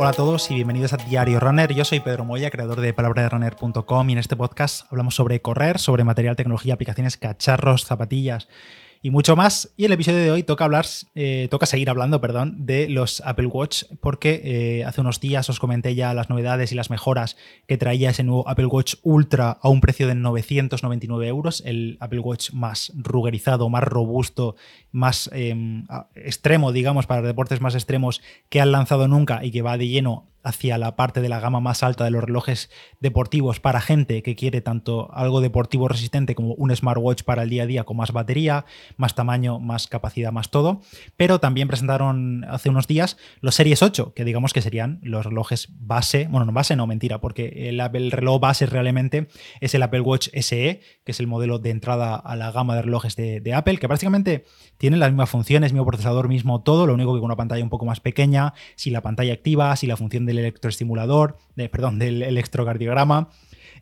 Hola a todos y bienvenidos a Diario Runner. Yo soy Pedro Moya, creador de palabraderunner.com y en este podcast hablamos sobre correr, sobre material, tecnología, aplicaciones, cacharros, zapatillas y mucho más. Y el episodio de hoy toca hablar, eh, toca seguir hablando, perdón, de los Apple Watch, porque eh, hace unos días os comenté ya las novedades y las mejoras que traía ese nuevo Apple Watch Ultra a un precio de 999 euros, el Apple Watch más rugerizado, más robusto, más em, extremo, digamos, para deportes más extremos que han lanzado nunca y que va de lleno hacia la parte de la gama más alta de los relojes deportivos para gente que quiere tanto algo deportivo resistente como un smartwatch para el día a día con más batería, más tamaño, más capacidad, más todo. Pero también presentaron hace unos días los Series 8, que digamos que serían los relojes base, bueno, no base, no, mentira, porque el, Apple reloj base realmente es el Apple Watch SE, que es el modelo de entrada a la gama de relojes de, de Apple, que prácticamente tienen las mismas funciones, mismo procesador, mismo todo, lo único que con una pantalla un poco más pequeña, si la pantalla activa, si la función del electroestimulador, perdón, del electrocardiograma,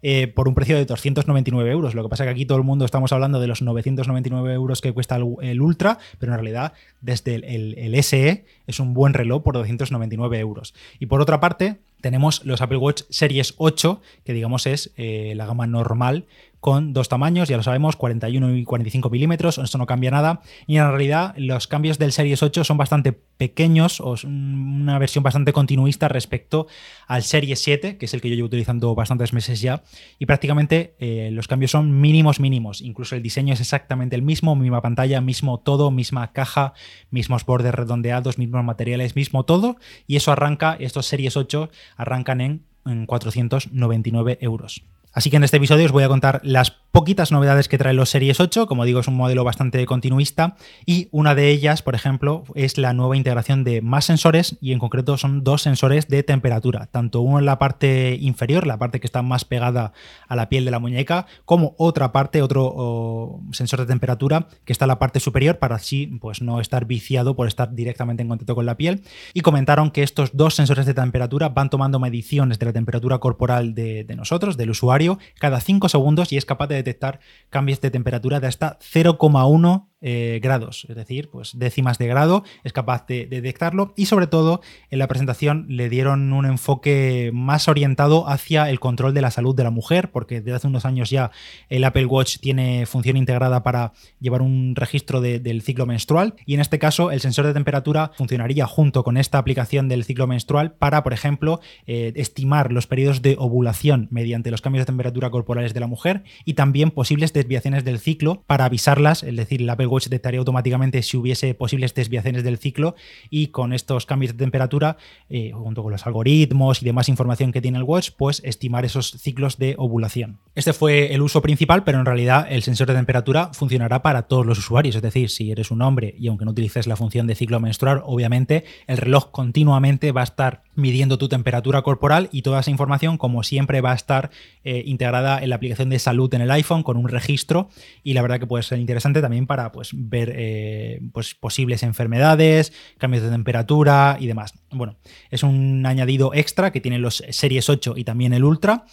eh, por un precio de 299 euros. Lo que pasa es que aquí todo el mundo estamos hablando de los 999 euros que cuesta el, Ultra, pero en realidad desde el, SE es un buen reloj por 299 euros. Y por otra parte, tenemos los Apple Watch Series 8, que digamos es eh, la gama normal con dos tamaños, ya lo sabemos, 41 y 45 milímetros, esto no cambia nada. Y en realidad los cambios del Series 8 son bastante pequeños, o una versión bastante continuista respecto al Series 7, que es el que yo llevo utilizando bastantes meses ya. Y prácticamente eh, los cambios son mínimos, mínimos. Incluso el diseño es exactamente el mismo, misma pantalla, mismo todo, misma caja, mismos bordes redondeados, mismos materiales, mismo todo. Y eso arranca, estos Series 8 arrancan en, en 499 euros. Así que en este episodio os voy a contar las poquitas novedades que trae los Series 8, como digo es un modelo bastante continuista y una de ellas, por ejemplo, es la nueva integración de más sensores y en concreto son dos sensores de temperatura, tanto uno en la parte inferior, la parte que está más pegada a la piel de la muñeca, como otra parte, otro sensor de temperatura que está en la parte superior para así pues no estar viciado por estar directamente en contacto con la piel. Y comentaron que estos dos sensores de temperatura van tomando mediciones de la temperatura corporal de, nosotros, del usuario, cada 5 segundos y es capaz de detectar cambios de temperatura de hasta 0,1 eh, grados, es decir, pues décimas de grado, es capaz de, detectarlo y sobre todo en la presentación le dieron un enfoque más orientado hacia el control de la salud de la mujer, porque desde hace unos años ya el Apple Watch tiene función integrada para llevar un registro del ciclo menstrual y en este caso el sensor de temperatura funcionaría junto con esta aplicación del ciclo menstrual para, por ejemplo, eh, estimar los periodos de ovulación mediante los cambios de temperatura corporales de la mujer y también posibles desviaciones del ciclo para avisarlas, es decir, el Apple Watch detectaría automáticamente si hubiese posibles desviaciones del ciclo y con estos cambios de temperatura, eh, junto con los algoritmos y demás información que tiene el watch, pues estimar esos ciclos de ovulación. Este fue el uso principal, pero en realidad el sensor de temperatura funcionará para todos los usuarios, es decir, si eres un hombre y aunque no utilices la función de ciclo menstrual, obviamente el reloj continuamente va a estar midiendo tu temperatura corporal y toda esa información, como siempre, va a estar eh, integrada en la aplicación de salud en el iPhone con un registro y la verdad que puede ser interesante también para pues, ver eh, pues, posibles enfermedades, cambios de temperatura y demás. Bueno, es un añadido extra que tienen los Series 8 y también el Ultra.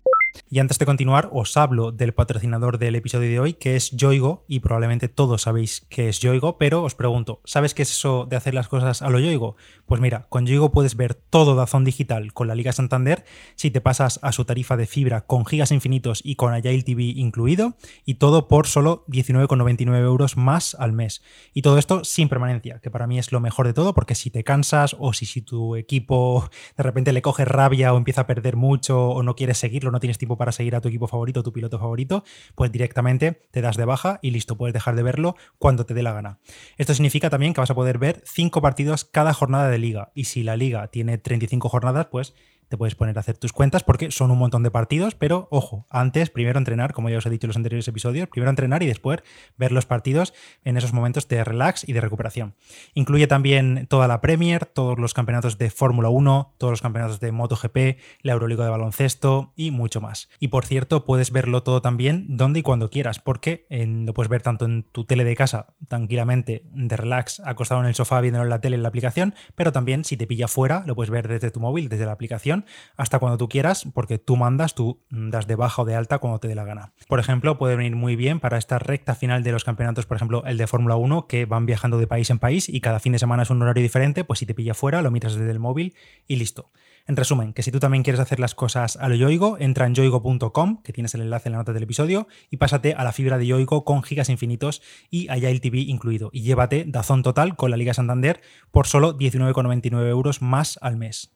Y antes de continuar, os hablo del patrocinador del episodio de hoy, que es Yoigo, y probablemente todos sabéis que es Yoigo, pero os pregunto, ¿sabes qué es eso de hacer las cosas a lo Yoigo? Pues mira, con Yoigo puedes ver todo Dazón Digital con la Liga Santander si te pasas a su tarifa de fibra con gigas infinitos y con Agile TV incluido, y todo por solo 19,99 euros más al mes. Y todo esto sin permanencia, que para mí es lo mejor de todo, porque si te cansas o si, si tu equipo de repente le coge rabia o empieza a perder mucho o no quieres seguirlo, no tienes tiempo para seguir a tu equipo favorito, tu piloto favorito, pues directamente te das de baja y listo, puedes dejar de verlo cuando te dé la gana. Esto significa también que vas a poder ver 5 partidos cada jornada de liga y si la liga tiene 35 jornadas, pues te puedes poner a hacer tus cuentas porque son un montón de partidos, pero ojo, antes primero entrenar, como ya os he dicho en los anteriores episodios, primero entrenar y después ver los partidos en esos momentos de relax y de recuperación. Incluye también toda la Premier, todos los campeonatos de Fórmula 1, todos los campeonatos de MotoGP, la Euroliga de baloncesto y mucho más. Y por cierto, puedes verlo todo también donde y cuando quieras, porque lo puedes ver tanto en tu tele de casa, tranquilamente, de relax, acostado en el sofá viéndolo en la tele en la aplicación, pero también si te pilla fuera, lo puedes ver desde tu móvil, desde la aplicación hasta cuando tú quieras, porque tú mandas, tú das de baja o de alta cuando te dé la gana. Por ejemplo, puede venir muy bien para esta recta final de los campeonatos, por ejemplo, el de Fórmula 1, que van viajando de país en país y cada fin de semana es un horario diferente, pues si te pilla fuera, lo miras desde el móvil y listo. En resumen, que si tú también quieres hacer las cosas a lo yoigo, entra en yoigo.com, que tienes el enlace en la nota del episodio, y pásate a la fibra de yoigo con gigas infinitos y el TV incluido. Y llévate Dazón Total con la Liga Santander por solo 19,99 euros más al mes.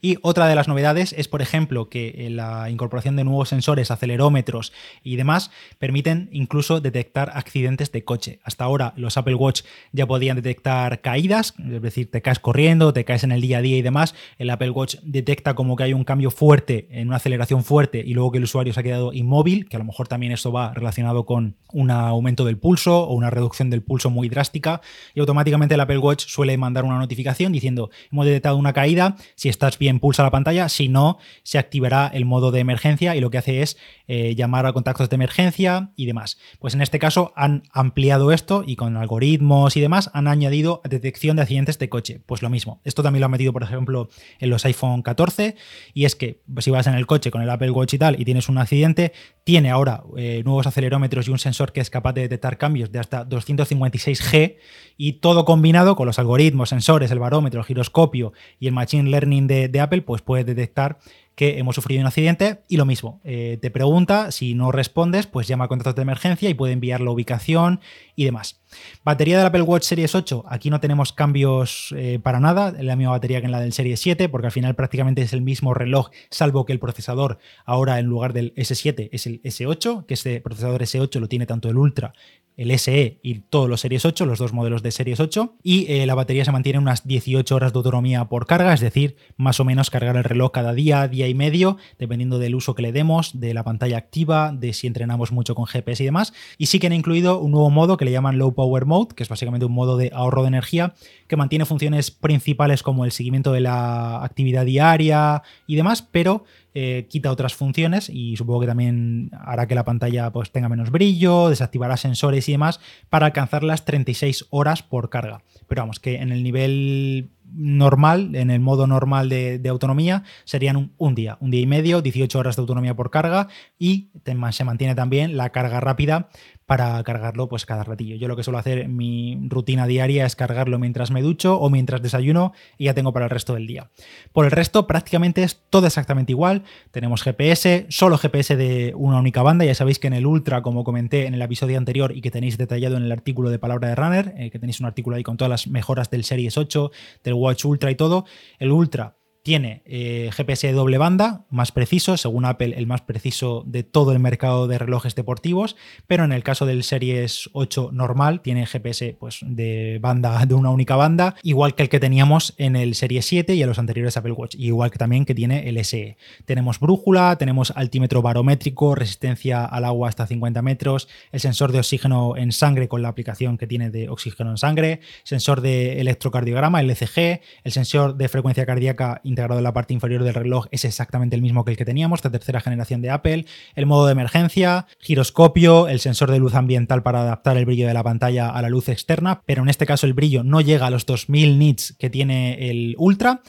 Y otra de las novedades es, por ejemplo, que eh, la incorporación de nuevos sensores, acelerómetros y demás permiten incluso detectar accidentes de coche. Hasta ahora los Apple Watch ya podían detectar caídas, es decir, te caes corriendo, te caes en el día a día y demás. El Apple Watch detecta como que hay un cambio fuerte, en una aceleración fuerte y luego que el usuario se ha quedado inmóvil, que a lo mejor también esto va relacionado con un aumento del pulso o una reducción del pulso muy drástica. Y automáticamente el Apple Watch suele mandar una notificación diciendo hemos detectado una caída, si estás bien pulsa la pantalla, si no, se activará el modo de emergencia y lo que hace es eh, llamar a contactos de emergencia y demás. Pues en este caso han ampliado esto y con algoritmos y demás han añadido detección de accidentes de coche. Pues lo mismo. Esto también lo han metido, por ejemplo, en los iPhone 14 y es que pues, si vas en el coche con el Apple Watch y tal y tienes un accidente, tiene ahora eh, nuevos acelerómetros y un sensor que es capaz de detectar cambios de hasta 256G y todo combinado con los algoritmos, sensores, el barómetro, el giroscopio y el machine learning de de, Apple, pues puedes detectar que hemos sufrido un accidente y lo mismo, eh, te pregunta, si no respondes, pues llama a contactos de emergencia y puede enviar la ubicación y demás. Batería del Apple Watch Series 8, aquí no tenemos cambios eh, para nada, la misma batería que en la del Series 7, porque al final prácticamente es el mismo reloj, salvo que el procesador ahora en lugar del S7 es el S8, que este procesador S8 lo tiene tanto el Ultra el SE y todos los Series 8, los dos modelos de Series 8, y eh, la batería se mantiene unas 18 horas de autonomía por carga, es decir, más o menos cargar el reloj cada día, día y medio, dependiendo del uso que le demos, de la pantalla activa, de si entrenamos mucho con GPS y demás. Y sí que han incluido un nuevo modo que le llaman Low Power Mode, que es básicamente un modo de ahorro de energía, que mantiene funciones principales como el seguimiento de la actividad diaria y demás, pero eh, quita otras funciones y supongo que también hará que la pantalla pues, tenga menos brillo, desactivará sensores y demás para alcanzar las 36 horas por carga. Pero vamos, que en el nivel normal, en el modo normal de, autonomía, serían un, día, un día y medio, 18 horas de autonomía por carga y se mantiene también la carga rápida para cargarlo pues cada ratillo. Yo lo que suelo hacer mi rutina diaria es cargarlo mientras me ducho o mientras desayuno y ya tengo para el resto del día. Por el resto prácticamente es todo exactamente igual. Tenemos GPS, solo GPS de una única banda. Ya sabéis que en el Ultra, como comenté en el episodio anterior y que tenéis detallado en el artículo de Palabra de Runner, eh, que tenéis un artículo ahí con todas las mejoras del Series 8, del Watch Ultra y todo, el Ultra tiene eh, GPS de doble banda, más preciso, según Apple, el más preciso de todo el mercado de relojes deportivos, pero en el caso del Series 8 normal, tiene GPS pues, de banda de una única banda, igual que el que teníamos en el Series 7 y en los anteriores Apple Watch, igual que también que tiene el SE. Tenemos brújula, tenemos altímetro barométrico, resistencia al agua hasta 50 metros, el sensor de oxígeno en sangre con la aplicación que tiene de oxígeno en sangre, sensor de electrocardiograma, el ECG, el sensor de frecuencia cardíaca integrado en la parte inferior del reloj es exactamente el mismo que el que teníamos, esta tercera generación de Apple, el modo de emergencia, giroscopio, el sensor de luz ambiental para adaptar el brillo de la pantalla a la luz externa, pero en este caso el brillo no llega a los 2000 nits que tiene el Ultra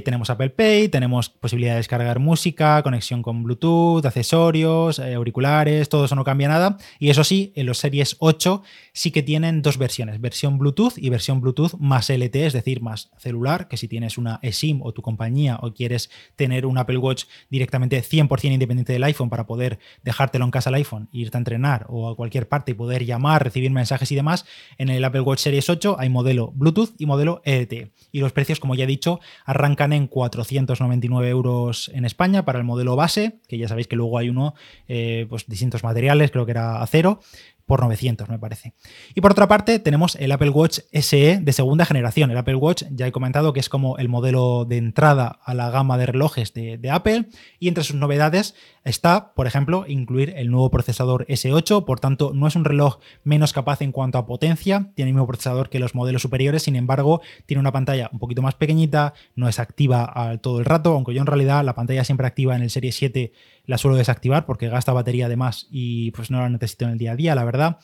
tenemos Apple Pay, tenemos posibilidad de descargar música, conexión con Bluetooth, accesorios, eh, auriculares, todo eso no cambia nada. Y eso sí, en los Series 8 sí que tienen dos versiones, versión Bluetooth y versión Bluetooth más LTE, es decir, más celular, que si tienes una eSIM o tu compañía o quieres tener un Apple Watch directamente 100% independiente del iPhone para poder dejártelo en casa al iPhone, irte a entrenar o a cualquier parte y poder llamar, recibir mensajes y demás, en el Apple Watch Series 8 hay modelo Bluetooth y modelo LTE. Y los precios, como ya he dicho, arrancan en 499 euros en España para el modelo base, que ya sabéis que luego hay uno, eh, pues distintos materiales, creo que era acero, por 900 me parece. Y por otra parte tenemos el Apple Watch SE de segunda generación. El Apple Watch ya he comentado que es como el modelo de entrada a la gama de relojes de, de Apple y entre sus novedades está, por ejemplo, incluir el nuevo procesador S8, por tanto no es un reloj menos capaz en cuanto a potencia, tiene el mismo procesador que los modelos superiores, sin embargo tiene una pantalla un poquito más pequeñita, no es activa todo el rato, aunque yo en realidad la pantalla siempre activa en el Serie 7 la suelo desactivar porque gasta batería de más y pues no la necesito en el día a día, la verdad.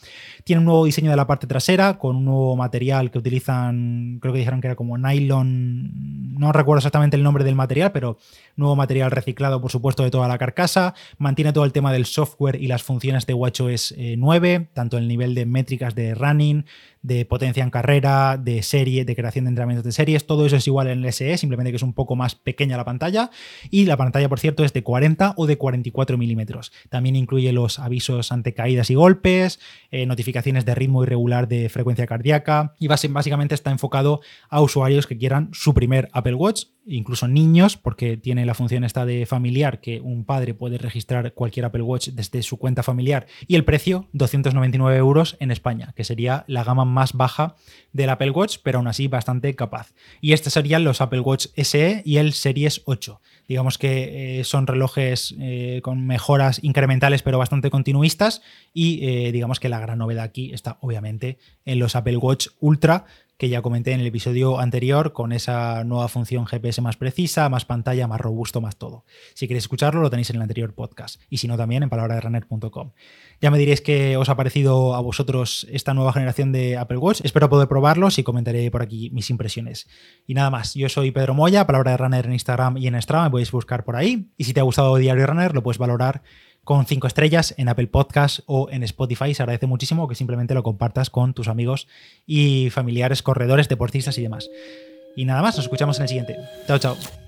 Tiene un nuevo diseño de la parte trasera con un nuevo material que utilizan, creo que dijeron que era como nylon, no recuerdo exactamente el nombre del material, pero nuevo material reciclado por supuesto de toda la carcasa. Mantiene todo el tema del software y las funciones de WatchOS 9, eh, tanto el nivel de métricas de running, de potencia en carrera, de serie, de creación de entrenamientos de series, todo eso es igual en el SE, simplemente que es un poco más pequeña la pantalla. Y la pantalla, por cierto, es de 40 o de 44 milímetros. También incluye los avisos ante caídas y golpes, eh, notificaciones de ritmo irregular de frecuencia cardíaca y básicamente está enfocado a usuarios que quieran su primer Apple Watch incluso niños, porque tiene la función esta de familiar, que un padre puede registrar cualquier Apple Watch desde su cuenta familiar. Y el precio, 299 euros en España, que sería la gama más baja del Apple Watch, pero aún así bastante capaz. Y estos serían los Apple Watch SE y el Series 8. Digamos que eh, son relojes eh, con mejoras incrementales, pero bastante continuistas. Y eh, digamos que la gran novedad aquí está obviamente en los Apple Watch Ultra, que ya comenté en el episodio anterior, con esa nueva función GPS más precisa, más pantalla, más robusto, más todo. Si queréis escucharlo, lo tenéis en el anterior podcast. Y si no, también en palabraderunner.com. Ya me diréis qué os ha parecido a vosotros esta nueva generación de Apple Watch. Espero poder probarlos y comentaré por aquí mis impresiones. Y nada más, yo soy Pedro Moya, Palabra de Runner en Instagram y en Strava, me podéis buscar por ahí. Y si te ha gustado Diario Runner, lo puedes valorar con cinco estrellas en Apple Podcast o en Spotify. Se agradece muchísimo que simplemente lo compartas con tus amigos y familiares, corredores, deportistas y demás. Y nada más, nos escuchamos en el siguiente. Chao, chao.